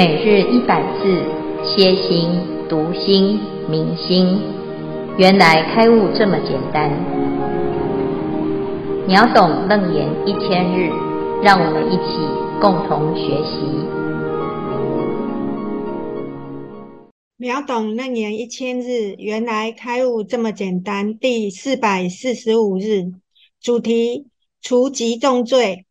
每日一百字，歇心、读心、明心，原来开悟这么简单。秒懂楞严一千日，让我们一起共同学习。秒懂楞严一千日，原来开悟这么简单。第四百四十五日，主题：除极重罪。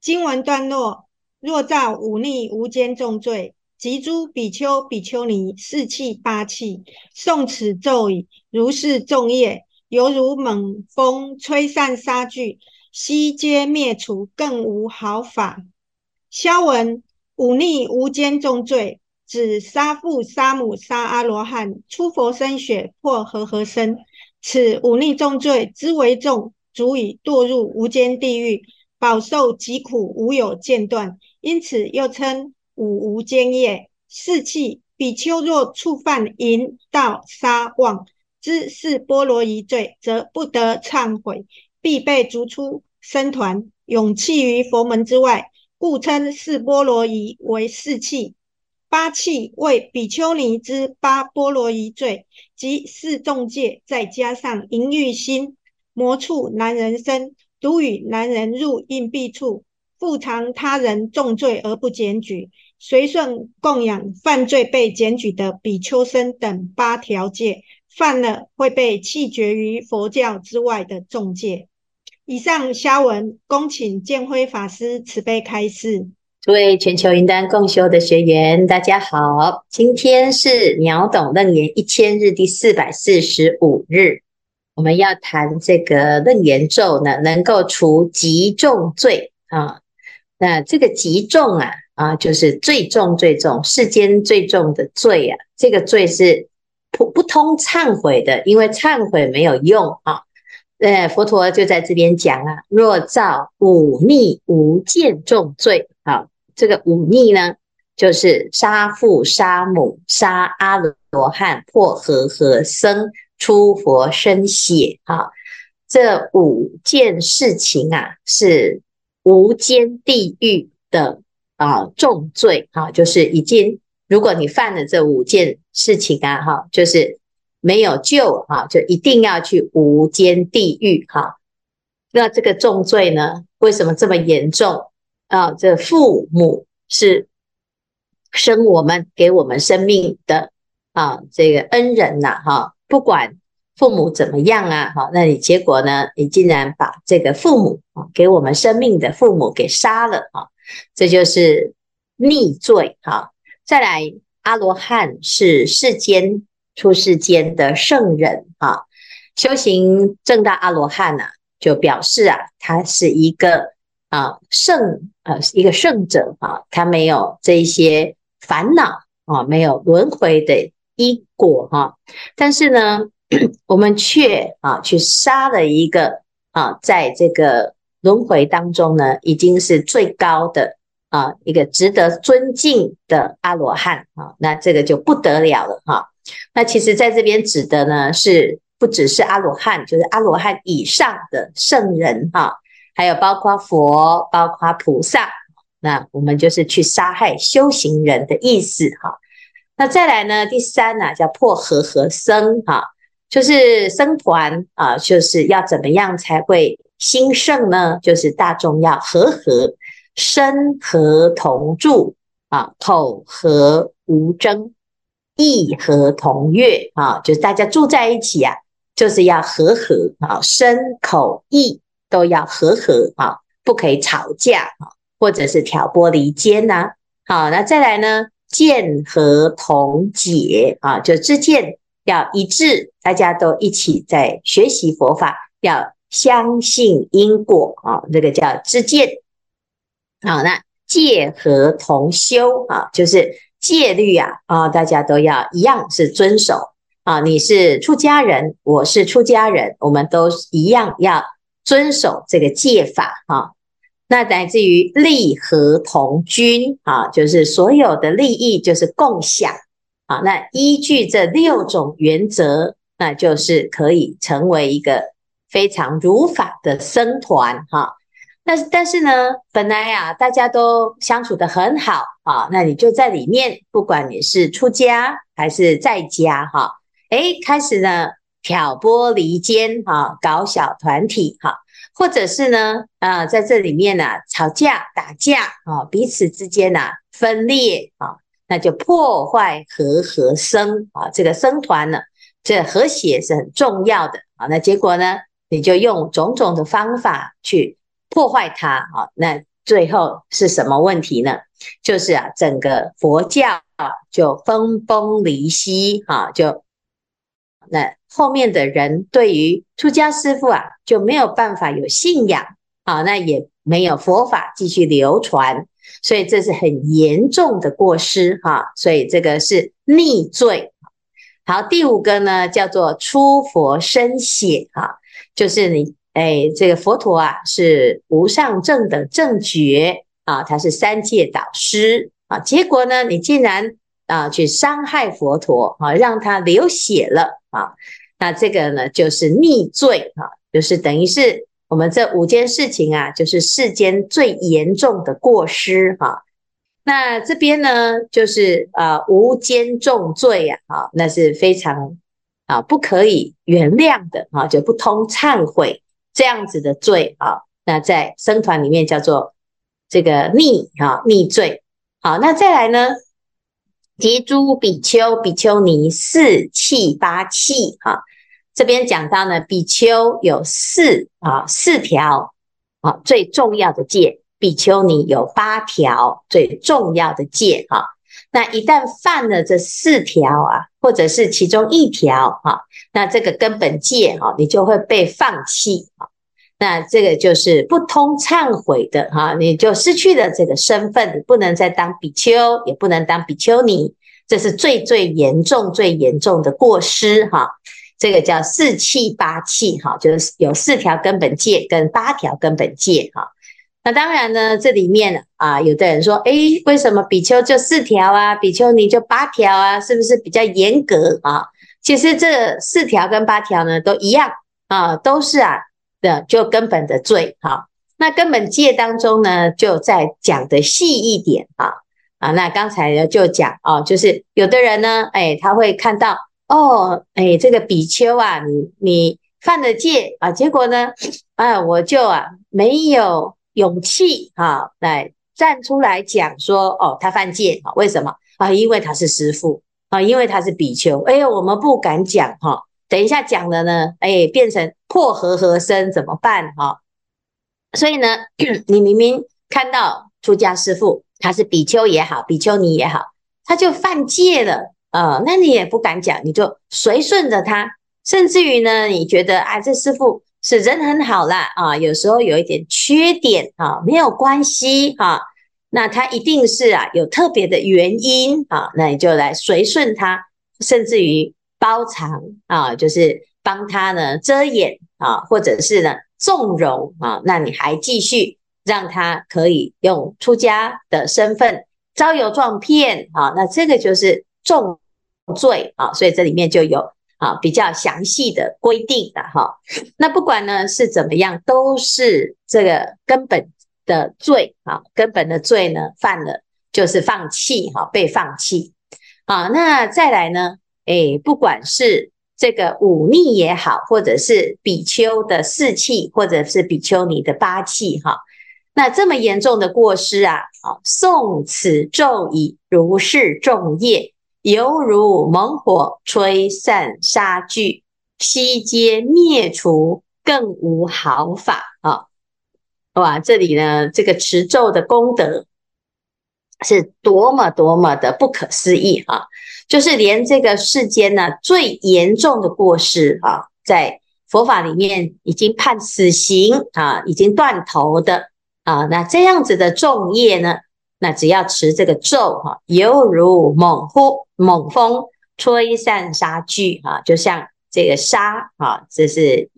经文段落。若造忤逆无间重罪，及诸比丘、比丘尼四气八气，诵此咒语，如是众业，犹如猛风吹散沙聚，悉皆灭除，更无毫法。消文：忤逆无间重罪，指杀父杀母杀阿罗汉，出佛身血，破和合身。此忤逆重罪之为重，足以堕入无间地狱。饱受极苦，无有间断，因此又称五无间业。四气比丘若触犯淫、盗、杀、妄之四波罗夷罪，则不得忏悔，必被逐出僧团，永弃于佛门之外，故称四波罗夷为四气。八气为比丘尼之八波罗夷罪，即四重戒，再加上淫欲心，魔触男人身。独与男人入阴蔽处，复偿他人重罪而不检举，随顺供养犯罪被检举的比丘僧等八条戒，犯了会被弃绝于佛教之外的重戒。以上消文，恭请建辉法师慈悲开示。诸位全球云端共修的学员，大家好，今天是秒懂楞严一千日第四百四十五日。我们要谈这个楞严咒呢，能够除极重罪啊。那这个极重啊啊，就是最重最重，世间最重的罪啊。这个罪是不不通忏悔的，因为忏悔没有用啊。呃，佛陀就在这边讲啊，若造忤逆无间重罪啊，这个忤逆呢，就是杀父杀母杀阿罗汉破和合僧。出佛身血，啊，这五件事情啊，是无间地狱的啊重罪，哈，就是已经，如果你犯了这五件事情啊，哈，就是没有救，哈，就一定要去无间地狱，哈。那这个重罪呢，为什么这么严重啊？这父母是生我们、给我们生命的啊，这个恩人呐，哈。不管父母怎么样啊，好，那你结果呢？你竟然把这个父母啊，给我们生命的父母给杀了啊，这就是逆罪哈。再来，阿罗汉是世间出世间的圣人啊，修行正大阿罗汉啊，就表示啊，他是一个啊圣呃一个圣者啊，他没有这些烦恼啊，没有轮回的。因果哈，但是呢，我们却啊去杀了一个啊，在这个轮回当中呢，已经是最高的啊一个值得尊敬的阿罗汉啊，那这个就不得了了哈。那其实在这边指的呢，是不只是阿罗汉，就是阿罗汉以上的圣人哈，还有包括佛，包括菩萨，那我们就是去杀害修行人的意思哈。那再来呢？第三呢、叫破和合僧哈，就是僧团啊，就是要怎么样才会兴盛呢？就是大众要和和，身和同住啊，口和无争，意和同悦啊，就是大家住在一起啊，就是要和和啊，身口意都要和和啊，不可以吵架啊，或者是挑拨离间呐。好，那再来呢？见和同解啊，就知见要一致，大家都一起在学习佛法，要相信因果啊，这个叫知见。好，那戒和同修啊，就是戒律啊啊，大家都要一样是遵守啊。你是出家人，我是出家人，我们都一样要遵守这个戒法啊。那乃至于利和同均啊，就是所有的利益就是共享啊。那依据这六种原则，那就是可以成为一个非常如法的僧团哈。那但是呢，本来啊，大家都相处得很好啊，那你就在里面，不管你是出家还是在家哈，哎，开始呢挑拨离间哈，搞小团体哈，或者是呢啊，在这里面呢吵架打架啊，彼此之间呐分裂啊，那就破坏和合生啊，这个僧团呢，这和谐是很重要的啊，那结果呢，你就用种种的方法去。破坏它啊，那最后是什么问题呢？就是啊，整个佛教啊就分崩离析啊，就那后面的人对于出家师父啊就没有办法有信仰啊，那也没有佛法继续流传，所以这是很严重的过失哈，所以这个是逆罪。好，第五个呢叫做出佛身血哈，就是你。哎，这个佛陀啊，是无上正等正觉啊，他是三界导师啊。结果呢，你竟然啊去伤害佛陀啊，让他流血了啊。那这个呢，就是逆罪啊，就是等于是我们这五件事情啊，就是世间最严重的过失哈、那这边呢，就是啊无间重罪啊，啊，那是非常啊不可以原谅的啊，就不通忏悔。这样子的罪啊，那在僧团里面叫做这个逆啊逆罪。好，那再来呢，及诸比丘、比丘尼四契八契哈，这边讲到呢，比丘有四啊四条啊最重要的戒，比丘尼有八条最重要的戒哈。那一旦犯了这四条啊，或者是其中一条哈。那这个根本戒哈，你就会被放弃啊。那这个就是不通忏悔的哈，你就失去了这个身份，你不能再当比丘，也不能当比丘尼，这是最最严重、最严重的过失哈。这个叫四契八契哈，就是有四条根本戒跟八条根本戒哈。那当然呢，这里面啊，有的人说，诶，为什么比丘就四条啊，比丘尼就八条啊？是不是比较严格啊？其实这四条跟八条呢，都一样啊，都是啊的，就根本的罪哈。那根本戒当中呢，就再讲的细一点啊啊。那刚才呢就讲哦，就是有的人呢，诶，他会看到哦，诶，这个比丘啊，你你犯了戒啊，结果呢，啊，我就啊没有勇气啊来站出来讲说哦，他犯戒啊，为什么啊？因为他是师父。啊，因为他是比丘，哎呀，我们不敢讲哈。等一下讲了呢，哎，变成破和合身怎么办哈？所以呢，你明明看到出家师父，他是比丘也好，比丘尼也好，他就犯戒了啊，那你也不敢讲，你就随顺着他，甚至于呢，你觉得啊，这师父是人很好啦啊，有时候有一点缺点啊，没有关系哈。那他一定是啊有特别的原因啊，那你就来随顺他，甚至于包藏啊，就是帮他呢遮掩啊，或者是呢纵容啊，那你还继续让他可以用出家的身份招摇撞骗啊，那这个就是重罪啊，所以这里面就有啊比较详细的规定的哈。那不管呢是怎么样，都是这个根本。的罪啊，根本的罪呢，犯了就是放弃哈，被放弃啊。那再来呢，诶，不管是这个忤逆也好，或者是比丘的四气，或者是比丘尼的八气哈，那这么严重的过失啊，啊，诵此咒已，如是重业，犹如猛火吹散沙炬，悉皆灭除，更无好法啊。哇，这里呢，这个持咒的功德是多么多么的不可思议啊！就是连这个世间呢最严重的过失啊，在佛法里面已经判死刑啊，已经断头的啊，那这样子的重业呢，那只要持这个咒哈，犹如猛呼猛风吹散沙炬啊，就像这个沙啊，这是。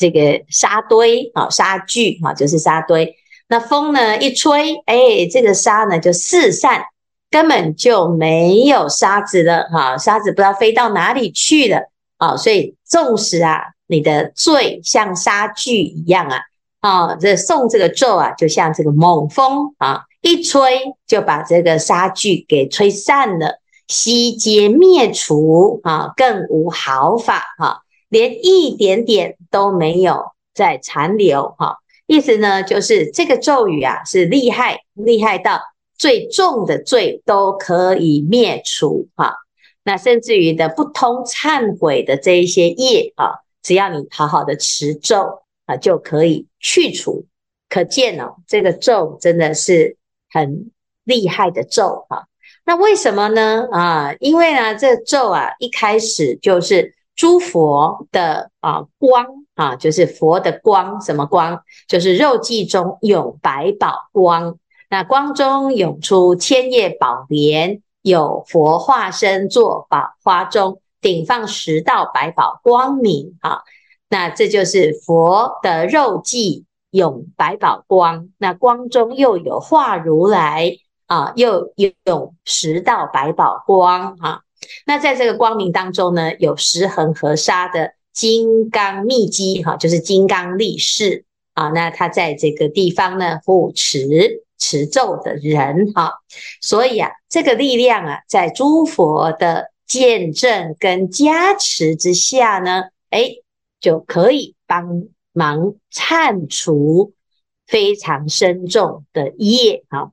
这个沙堆啊，沙炬啊，就是沙堆。那风呢一吹，哎，这个沙呢就四散，根本就没有沙子了哈，沙子不知道飞到哪里去了啊。所以纵使啊，你的罪像沙炬一样啊，啊，这诵这个咒啊，就像这个猛风啊，一吹就把这个杀惧给吹散了，悉皆灭除啊，更无毫发哈，连一点点都没有再残留哈。意思呢，就是这个咒语啊，是厉害，厉害到最重的罪都可以灭除哈。那甚至于的不通忏悔的这一些业啊，只要你好好的持咒啊，就可以去除。可见哦，这个咒真的是很厉害的咒哈。那为什么呢？啊，因为呢，这咒啊，一开始就是诸佛的啊光啊，就是佛的光，什么光？就是肉髻中涌百宝光，那光中涌出千叶宝莲。有佛化身坐宝花中，顶放十道百宝光明啊！那这就是佛的肉髻涌百宝光，那光中又有化如来啊，又有十道百宝光啊！那在这个光明当中呢，有十恒河沙的金刚密机哈，就是金刚力士啊！那他在这个地方呢，护持。持咒的人哈，所以啊，这个力量啊，在诸佛的见证跟加持之下呢，哎，就可以帮忙忏除非常深重的业哈。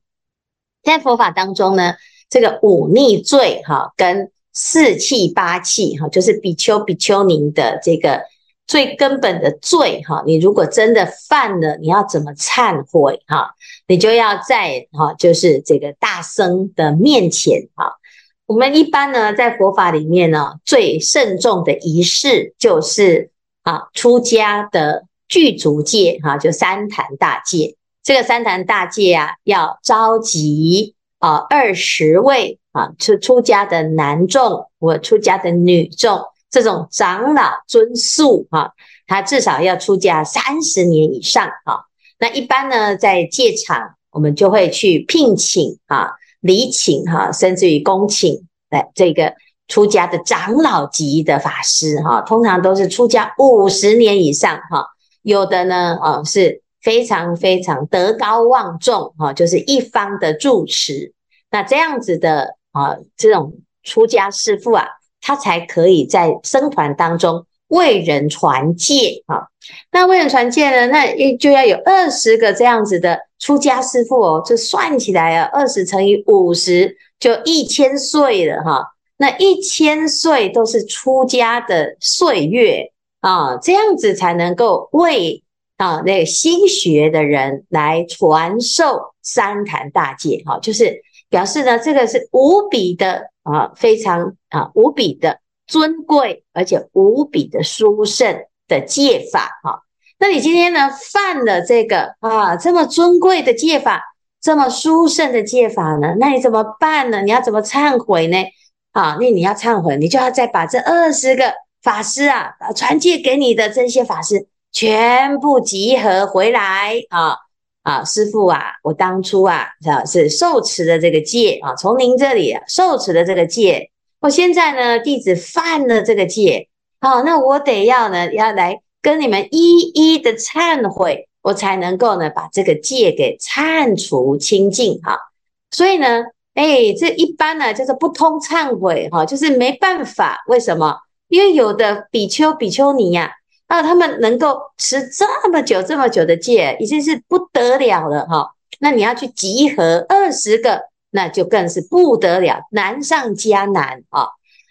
在佛法当中呢，这个五逆罪哈，跟四气八气哈，就是比丘比丘尼的这个。最根本的罪哈，你如果真的犯了，你要怎么忏悔哈？你就要在哈，就是这个大僧的面前哈。我们一般呢，在佛法里面呢，最慎重的仪式就是啊，出家的具足戒哈，就三坛大戒。这个三坛大戒啊，要召集啊二十位啊出出家的男众或出家的女众。这种长老尊宿哈，他至少要出家三十年以上哈。那一般呢，在戒场，我们就会去聘请啊、礼请哈，甚至于恭请来这个出家的长老级的法师哈。通常都是出家五十年以上哈。有的呢，啊是非常非常德高望重哈，就是一方的住持。那这样子的啊，这种出家师父啊。他才可以在僧团当中为人传戒啊。那为人传戒呢？那就要有二十个这样子的出家师父哦。这算起来啊，二十乘以五十就一千岁了哈。那一千岁都是出家的岁月啊，这样子才能够为啊那个新学的人来传授三坛大戒哈，就是表示呢，这个是无比的。啊，非常啊，无比的尊贵，而且无比的殊胜的戒法哈。那你今天呢，犯了这个啊，这么尊贵的戒法，这么殊胜的戒法呢？那你怎么办呢？你要怎么忏悔呢？啊，那你要忏悔，你就要再把这二十个法师啊，传戒给你的这些法师全部集合回来啊。啊，师父啊，我当初啊，是受持的这个戒啊，从您这里受持的这个戒，我现在呢，弟子犯了这个戒，好，那我得要呢，要来跟你们一一的忏悔，我才能够呢，把这个戒给忏除清净哈。所以呢，哎，这一般呢，就是不通忏悔哈，就是没办法，为什么？因为有的比丘、比丘尼呀。啊，那他们能够持这么久、这么久的戒，已经是不得了了哈。那你要去集合二十个，那就更是不得了，难上加难啊。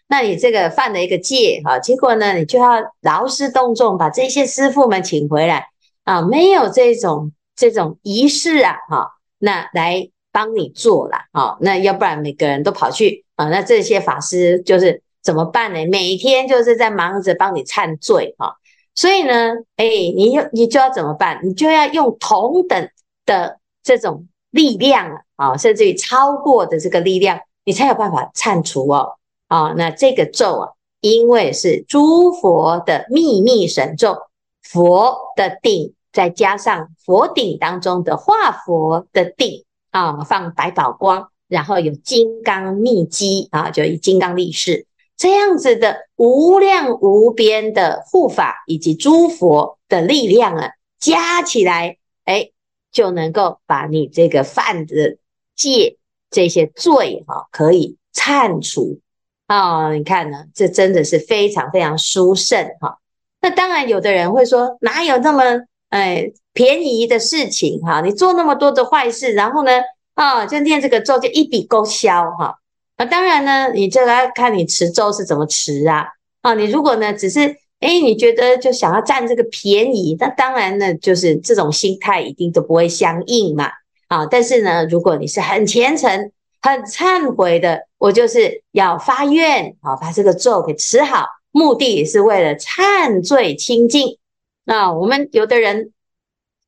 那你这个犯了一个戒哈，结果呢，你就要劳师动众把这些师父们请回来啊，没有这种这种仪式啊哈，那来帮你做了啊，那要不然每个人都跑去啊，那这些法师就是怎么办呢？每天就是在忙着帮你忏罪哈。所以呢，哎，你又你就要怎么办？你就要用同等的这种力量啊，甚至于超过的这个力量，你才有办法忏除哦。啊，那这个咒啊，因为是诸佛的秘密神咒，佛的顶再加上佛顶当中的化佛的顶啊，放百宝光，然后有金刚密机啊，就以金刚力士。这样子的无量无边的护法以及诸佛的力量啊，加起来，哎，就能够把你这个犯的戒这些罪哈，可以忏除啊。你看呢，这真的是非常非常殊胜哈。那当然，有的人会说，哪有那么哎便宜的事情哈？你做那么多的坏事，然后呢，啊，就念这个咒就一笔勾销哈。那当然呢，你这个要看你持咒是怎么持啊。啊，你如果呢，只是哎，你觉得就想要占这个便宜，那当然呢，就是这种心态一定都不会相应嘛。啊，但是呢，如果你是很虔诚、很忏悔的，我就是要发愿啊，把这个咒给持好，目的也是为了忏罪清净。那我们有的人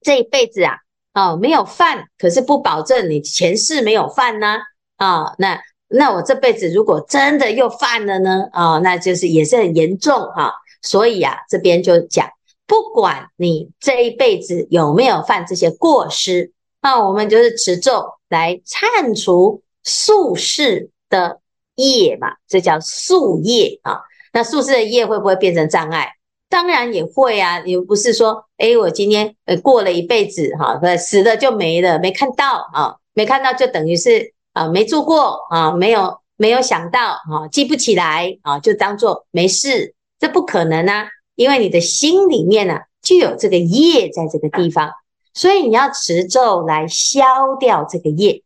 这一辈子啊，啊，没有犯，可是不保证你前世没有犯呢。啊，那。那我这辈子如果真的又犯了呢？啊、哦，那就是也是很严重哈、所以啊，这边就讲，不管你这一辈子有没有犯这些过失，那我们就是持咒来忏除宿世的业嘛，这叫宿业啊。那宿世的业会不会变成障碍？当然也会啊。你不是说，哎，我今天呃过了一辈子哈、啊，死了就没了，没看到啊，没看到就等于是。啊，没做过啊，没有没有想到啊，记不起来啊，就当做没事，这不可能啊，因为你的心里面呢、啊、就有这个业在这个地方，所以你要持咒来消掉这个业，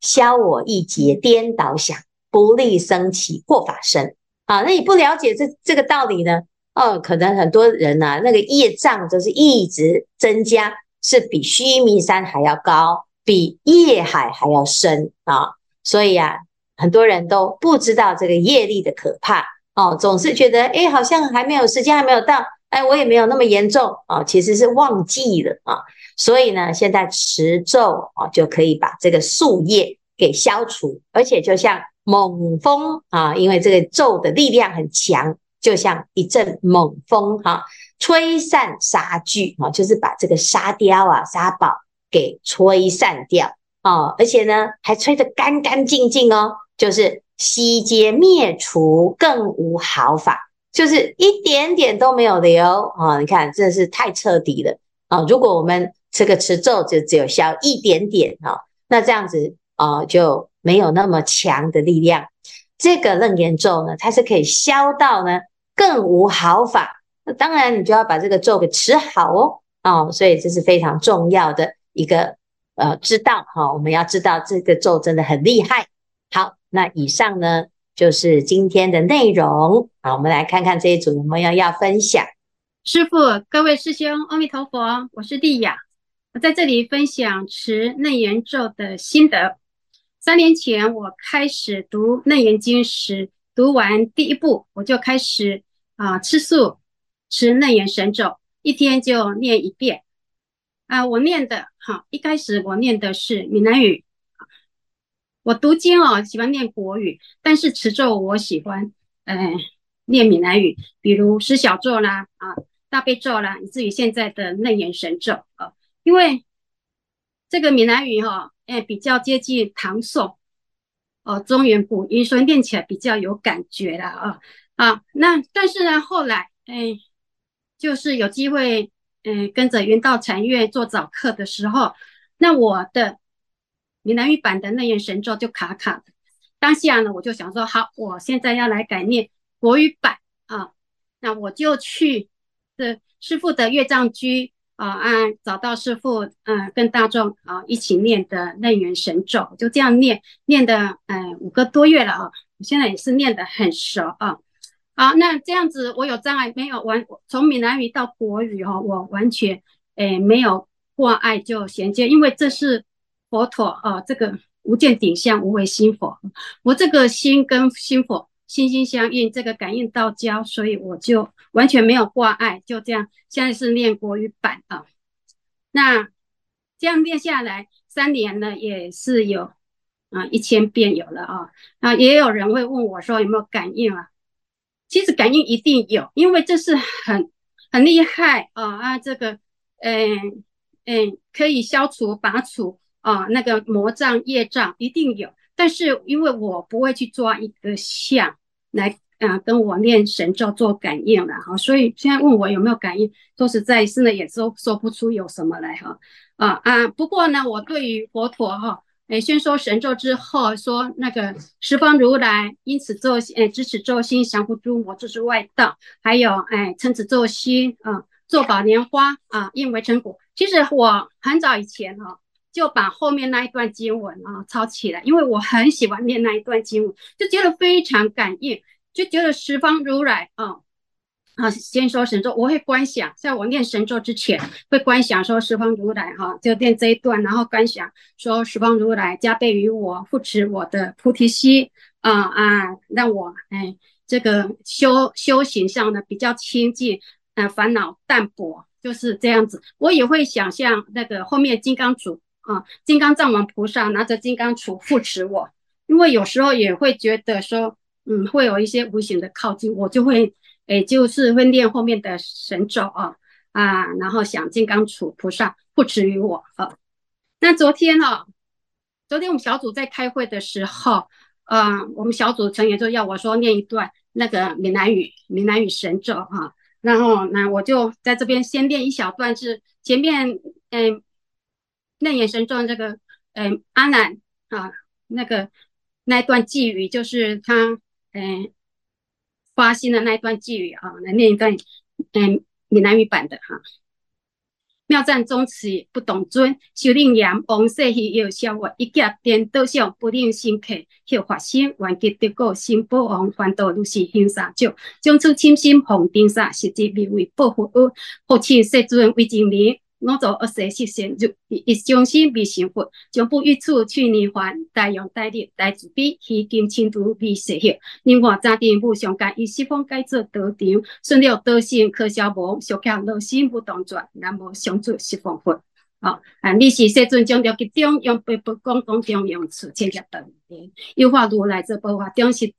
消我一劫颠倒想，不利生起过法身啊。那你不了解这这个道理呢？哦，可能很多人呐、啊，那个业障就是一直增加，是比须弥山还要高。比业海还要深啊，所以啊，很多人都不知道这个业力的可怕哦，总是觉得哎，好像还没有时间还没有到，哎，我也没有那么严重啊，其实是忘记了啊，所以呢，现在持咒啊，就可以把这个宿业给消除，而且就像猛风啊，因为这个咒的力量很强，就像一阵猛风哈，吹散沙具啊，就是把这个沙雕啊、沙宝。给吹散掉哦，而且呢，还吹得干干净净哦，就是悉皆灭除，更无毫发，就是一点点都没有留啊、哦！你看，真的是太彻底了啊、哦！如果我们这个持咒就只有消一点点啊、哦，那这样子啊、哦，就没有那么强的力量。这个楞严咒呢，它是可以消到呢，更无毫法。那当然，你就要把这个咒给持好哦，哦，所以这是非常重要的。一个呃，知道哈，我们要知道这个咒真的很厉害。好，那以上呢就是今天的内容。好，我们来看看这一组有没有要分享。师父，各位师兄，阿弥陀佛，我是丽雅，我在这里分享持楞严咒的心得。三年前我开始读楞严经时，读完第一部，我就开始啊、吃素持楞严神咒，一天就念一遍。啊、我念的哈，一开始我念的是闽南语。我读经哦，喜欢念国语，但是持咒我喜欢，呃，念闽南语，比如十小咒啦，啊，大悲咒啦，以至于现在的楞严神咒啊，因为这个闽南语哈，哎，比较接近唐宋，哦，中原古音，所以念起来比较有感觉啦啊啊，那但是呢，后来哎，就是有机会。嗯，跟着云道禅院做早课的时候，那我的闽南语版的楞严神咒就卡卡的。当下呢，我就想说，好，我现在要来改念国语版啊。那我就去的师傅的乐藏居啊，按找到师傅，嗯，跟大众啊一起念的楞严神咒，就这样念，念的嗯五个多月了啊。我现在也是念得很熟啊。好，那这样子我有障碍没有完？从闽南语到国语哈，我完全诶没有挂碍就衔接，因为这是佛陀啊，这个无见顶相无为心佛，我这个心跟心佛心心相印，这个感应道交，所以我就完全没有挂碍，就这样。现在是念国语版啊，那这样念下来三年呢，也是有啊一千遍有了啊，啊也有人会问我说有没有感应啊？其实感应一定有，因为这是很很厉害啊啊！这个，嗯嗯，可以消除拔除啊那个魔障业障，一定有。但是因为我不会去抓一个相来啊跟我念神咒做感应了哈，所以现在问我有没有感应，说实在是呢，也说说不出有什么来哈啊啊。不过呢，我对于佛陀哈，哎，宣说神咒之后说那个十方如来因此咒哎知此咒心降伏诸魔，这是外道，还有哎称此咒心啊作宝莲花啊应为成果。其实我很早以前哈。就把后面那一段经文啊抄起来，因为我很喜欢念那一段经文，就觉得非常感应，就觉得十方如来啊啊，先说神咒，我会观想，在我念神咒之前会观想说十方如来哈、就念这一段，然后观想说十方如来加被于我，护持我的菩提心啊啊，让我哎这个修修行上呢比较清净，啊烦恼淡薄，就是这样子。我也会想象那个后面金刚杵。啊，金刚藏王菩萨拿着金刚杵护持我，因为有时候也会觉得说，嗯，会有一些无形的靠近，我就会，也，就是会念后面的神咒啊啊，然后想金刚杵菩萨护持于我啊。那昨天哦、昨天我们小组在开会的时候，啊，我们小组成员就要我说念一段那个闽南语闽南语神咒哈、啊，然后那我就在这边先念一小段，是前面嗯。那眼神中这个，嗯、阿难啊，那个那一段偈语，就是他，嗯、发心的那一段偈语啊，来念一段，嗯，闽南语版的哈。妙赞宗次不动尊，修令严王舍希有消我一劫颠倒相，不令心客，求发心愿结得果，心不王烦恼如是行三九，将此亲心奉顶萨，实际名为报佛恩，复请世尊为证明。我做恶世实现，就一将心必成佛，将不于处去涅槃，大勇大力大慈悲，虚金清度未实现。另外暂定不相干，以西方改作道场，顺了道心可消亡，小巧乐心不动转，南无上主十方佛。好，啊，你是世尊将了集中用八不讲讲中用处，千家等点，有法如来者，报法中是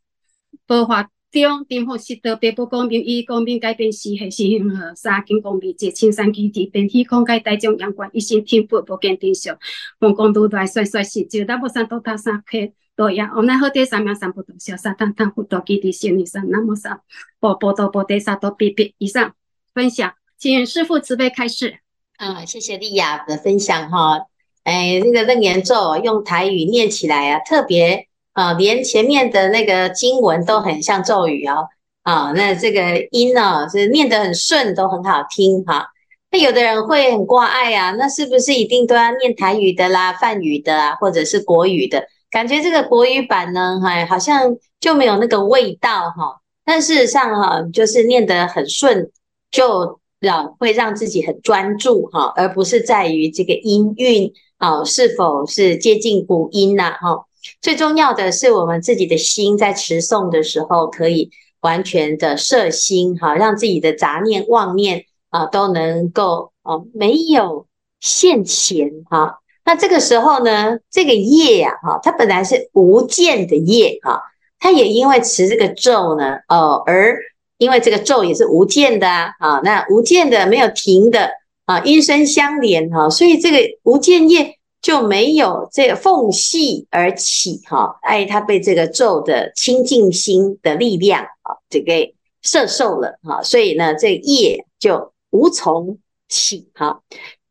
报法。中定福习德，别不公平，以公平改变是黑是幸和，三更公平，借青山基地，变体空界大众阳光，一心听佛不见定相，奉公都来帅帅气，就大不三多他三克多呀，我们好啲三秒三不多，小三汤汤不多，基地心理上那么少，波波多波得三多比比以上分享，请师父慈悲开示。啊，谢谢丽雅的分享哈，哎，那个楞严咒用台语念起来啊，特别。啊，连前面的那个经文都很像咒语哦。啊，那这个音呢，是念得很顺，都很好听哈。那有的人会很挂碍啊，那是不是一定都要念台语的啦、梵语的啊，或者是国语的？感觉这个国语版呢，哎，好像就没有那个味道哈。但事实上哈，就是念得很顺，就让会让自己很专注哈，而不是在于这个音韵啊是否是接近古音呐哈。最重要的是，我们自己的心在持诵的时候，可以完全的摄心，哈，让自己的杂念、妄念啊都能够啊没有现前，哈。那这个时候呢，这个业呀，哈，它本来是无间的业，哈，它也因为持这个咒呢，哦，而因为这个咒也是无间的啊，那无间的没有停的啊，音声相连，哈，所以这个无间业。就没有这缝隙而起哈，哎，他被这个咒的清净心的力量啊，这个摄受了哈，所以呢，这业就无从起哈，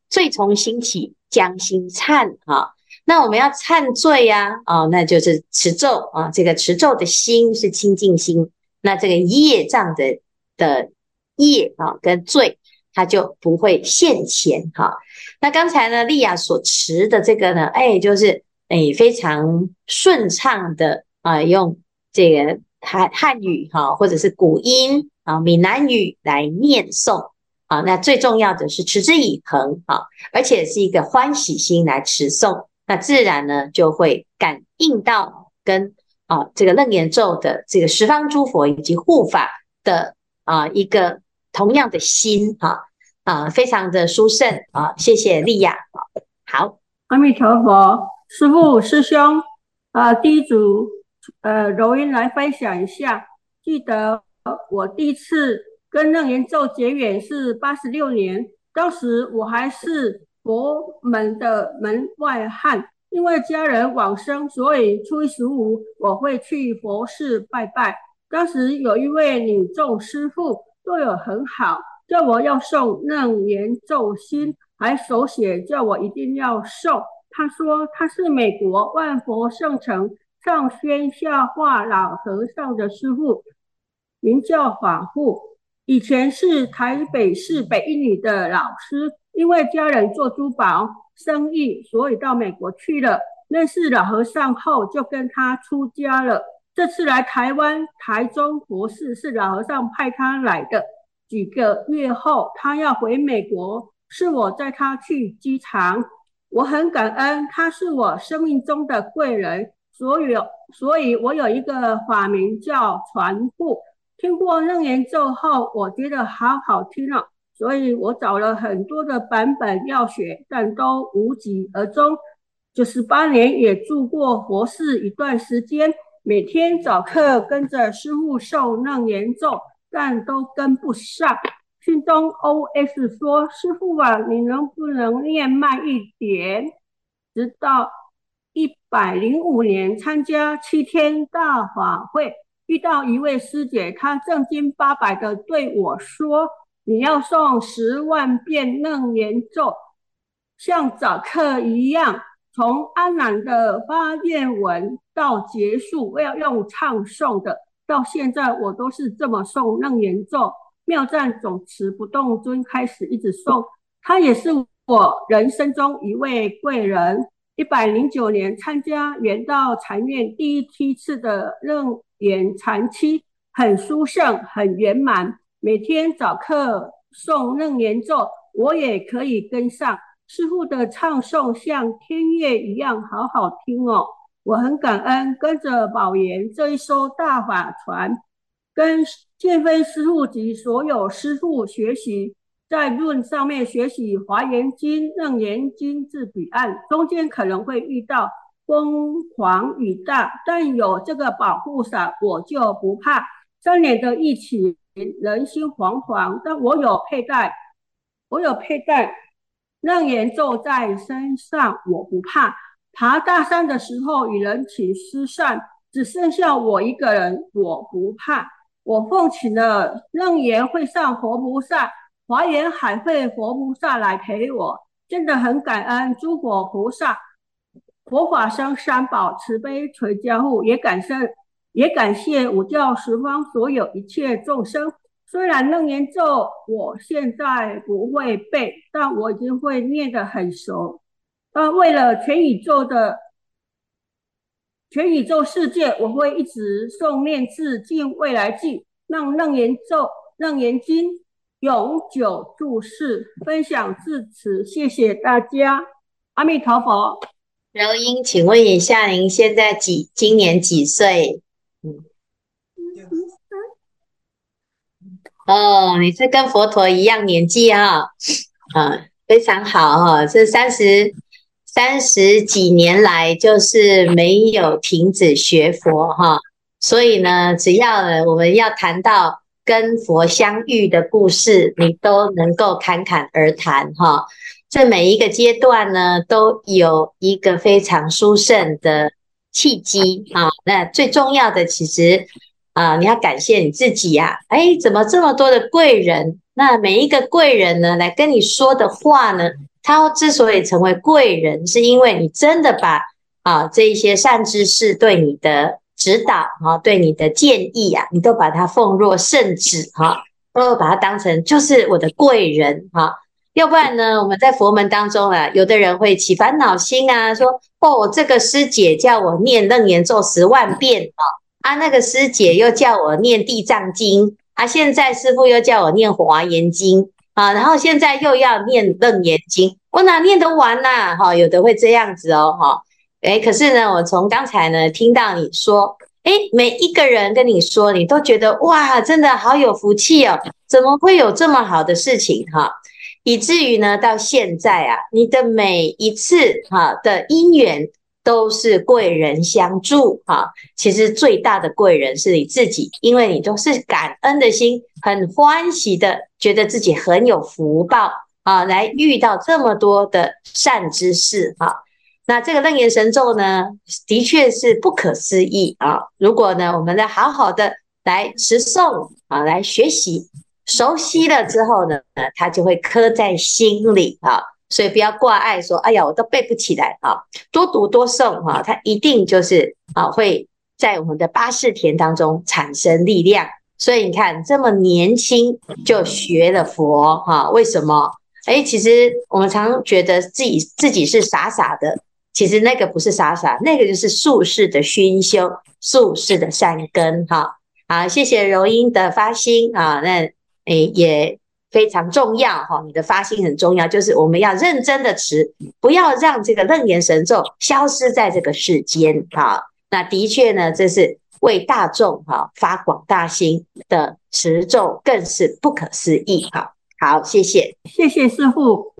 罪从心起，将心忏哈。那我们要忏罪呀，啊，那就是持咒啊，这个持咒的心是清净心，那这个业障的的业啊跟罪。他就不会现前哈。那刚才呢，丽雅所持的这个呢，哎，就是哎非常顺畅的啊，用这个汉汉语哈，或者是古音啊，闽南语来念诵啊。那最重要的是持之以恒啊，而且是一个欢喜心来持诵，那自然呢就会感应到跟啊这个楞严咒的这个十方诸佛以及护法的啊一个。同样的心哈啊，非常的殊胜啊！谢谢丽雅。好，阿弥陀佛，师父师兄啊，第一组呃柔音来分享一下。记得我第一次跟楞严咒结缘是八十六年，当时我还是佛门的门外汉，因为家人往生，所以初一十五我会去佛寺拜拜。当时有一位女众师父对我很好，叫我要送楞严咒心，还手写叫我一定要送。他说他是美国万佛圣城上宣下化老和尚的师父，名叫法护，以前是台北市北一女的老师，因为家人做珠宝生意，所以到美国去了。认识老和尚后，就跟他出家了。这次来台湾台中佛寺，是老和尚派他来的。几个月后，他要回美国，是我载他去机场。我很感恩，他是我生命中的贵人，所以，所以我有一个法名叫传布。听过楞严咒后，我觉得好好听哦，所以我找了很多的版本要学，但都无疾而终。九十八年也住过佛寺一段时间，每天早课跟着师傅诵楞严咒，但都跟不上。心中 OS 说：“师傅啊，你能不能念慢一点？”直到一百零五年参加七天大法会，遇到一位师姐，她正经八百的对我说：“你要诵十万遍楞严咒，像早课一样。”从阿难的发愿文到结束，我要用唱诵的。到现在我都是这么诵楞严咒。妙赞总持不动尊开始一直诵，他也是我人生中一位贵人。一百零九年参加圆道禅院第一梯次的楞严禅期，很殊胜，很圆满。每天早课诵楞严咒，我也可以跟上。师父的唱诵像天乐一样，好好听哦！我很感恩，跟着宝岩这一艘大法船，跟建飞师傅及所有师傅学习，在论上面学习《华严经》《楞严经》至彼岸，中间可能会遇到风狂雨大，但有这个保护伞，我就不怕。三年的疫情，人心惶惶，但我有佩戴，我有佩戴。楞严咒在身上，我不怕。爬大山的时候，与人起失散，只剩下我一个人，我不怕。我奉请了楞严会上佛菩萨、华严海会佛菩萨来陪我，真的很感恩诸佛菩萨、佛法僧三宝慈悲垂加护，也感谢也感谢五教十方所有一切众生。虽然楞严咒我现在不会背，但我已经会念得很熟。呃，为了全宇宙的全宇宙世界，我会一直诵念至敬未来际，让楞严咒、楞严经永久住世。分享至此，谢谢大家。阿弥陀佛。柔英，请问一下，您现在几？今年几岁？嗯。哦，你是跟佛陀一样年纪哈、哦，啊，非常好哈、哦，这三十三十几年来就是没有停止学佛哈、所以呢，只要我们要谈到跟佛相遇的故事，你都能够侃侃而谈哈、这每一个阶段呢，都有一个非常殊胜的契机啊、那最重要的其实。啊，你要感谢你自己呀！哎，怎么这么多的贵人？那每一个贵人呢，来跟你说的话呢，他之所以成为贵人，是因为你真的把啊这一些善知识对你的指导啊，对你的建议啊，你都把它奉若圣旨哈，都把它当成就是我的贵人哈。要不然呢，我们在佛门当中啊，有的人会起烦恼心啊，说哦，这个师姐叫我念楞严咒十万遍啊。啊，那个师姐又叫我念地藏经，啊，现在师父又叫我念华严经，啊，然后现在又要念楞严经，我哪念得完呐、啊？哈，有的会这样子哦，哈，诶，可是呢，我从刚才呢听到你说，诶，每一个人跟你说，你都觉得哇，真的好有福气哦，怎么会有这么好的事情哈？以至于呢，到现在啊，你的每一次哈的因缘。都是贵人相助哈，其实最大的贵人是你自己，因为你都是感恩的心，很欢喜的，觉得自己很有福报啊，来遇到这么多的善知识哈。那这个楞严神咒呢，的确是不可思议啊。如果呢，我们来好好的来持诵啊，来学习，熟悉了之后呢，它就会刻在心里啊。所以不要挂碍说，哎呀，我都背不起来啊。多读多诵哈，它一定就是啊，会在我们的八识田当中产生力量。所以你看，这么年轻就学了佛哈？为什么？哎，其实我们常觉得自己自己是傻傻的，其实那个不是傻傻，那个就是宿世的熏修，宿世的善根哈。好，谢谢柔音的发心啊，那诶也非常重要哈，你的发心很重要，就是我们要认真的持，不要让这个楞严神咒消失在这个世间哈。那的确呢，这是。为大众哈发广大心的持咒，更是不可思议哈。好，谢谢，谢谢师傅。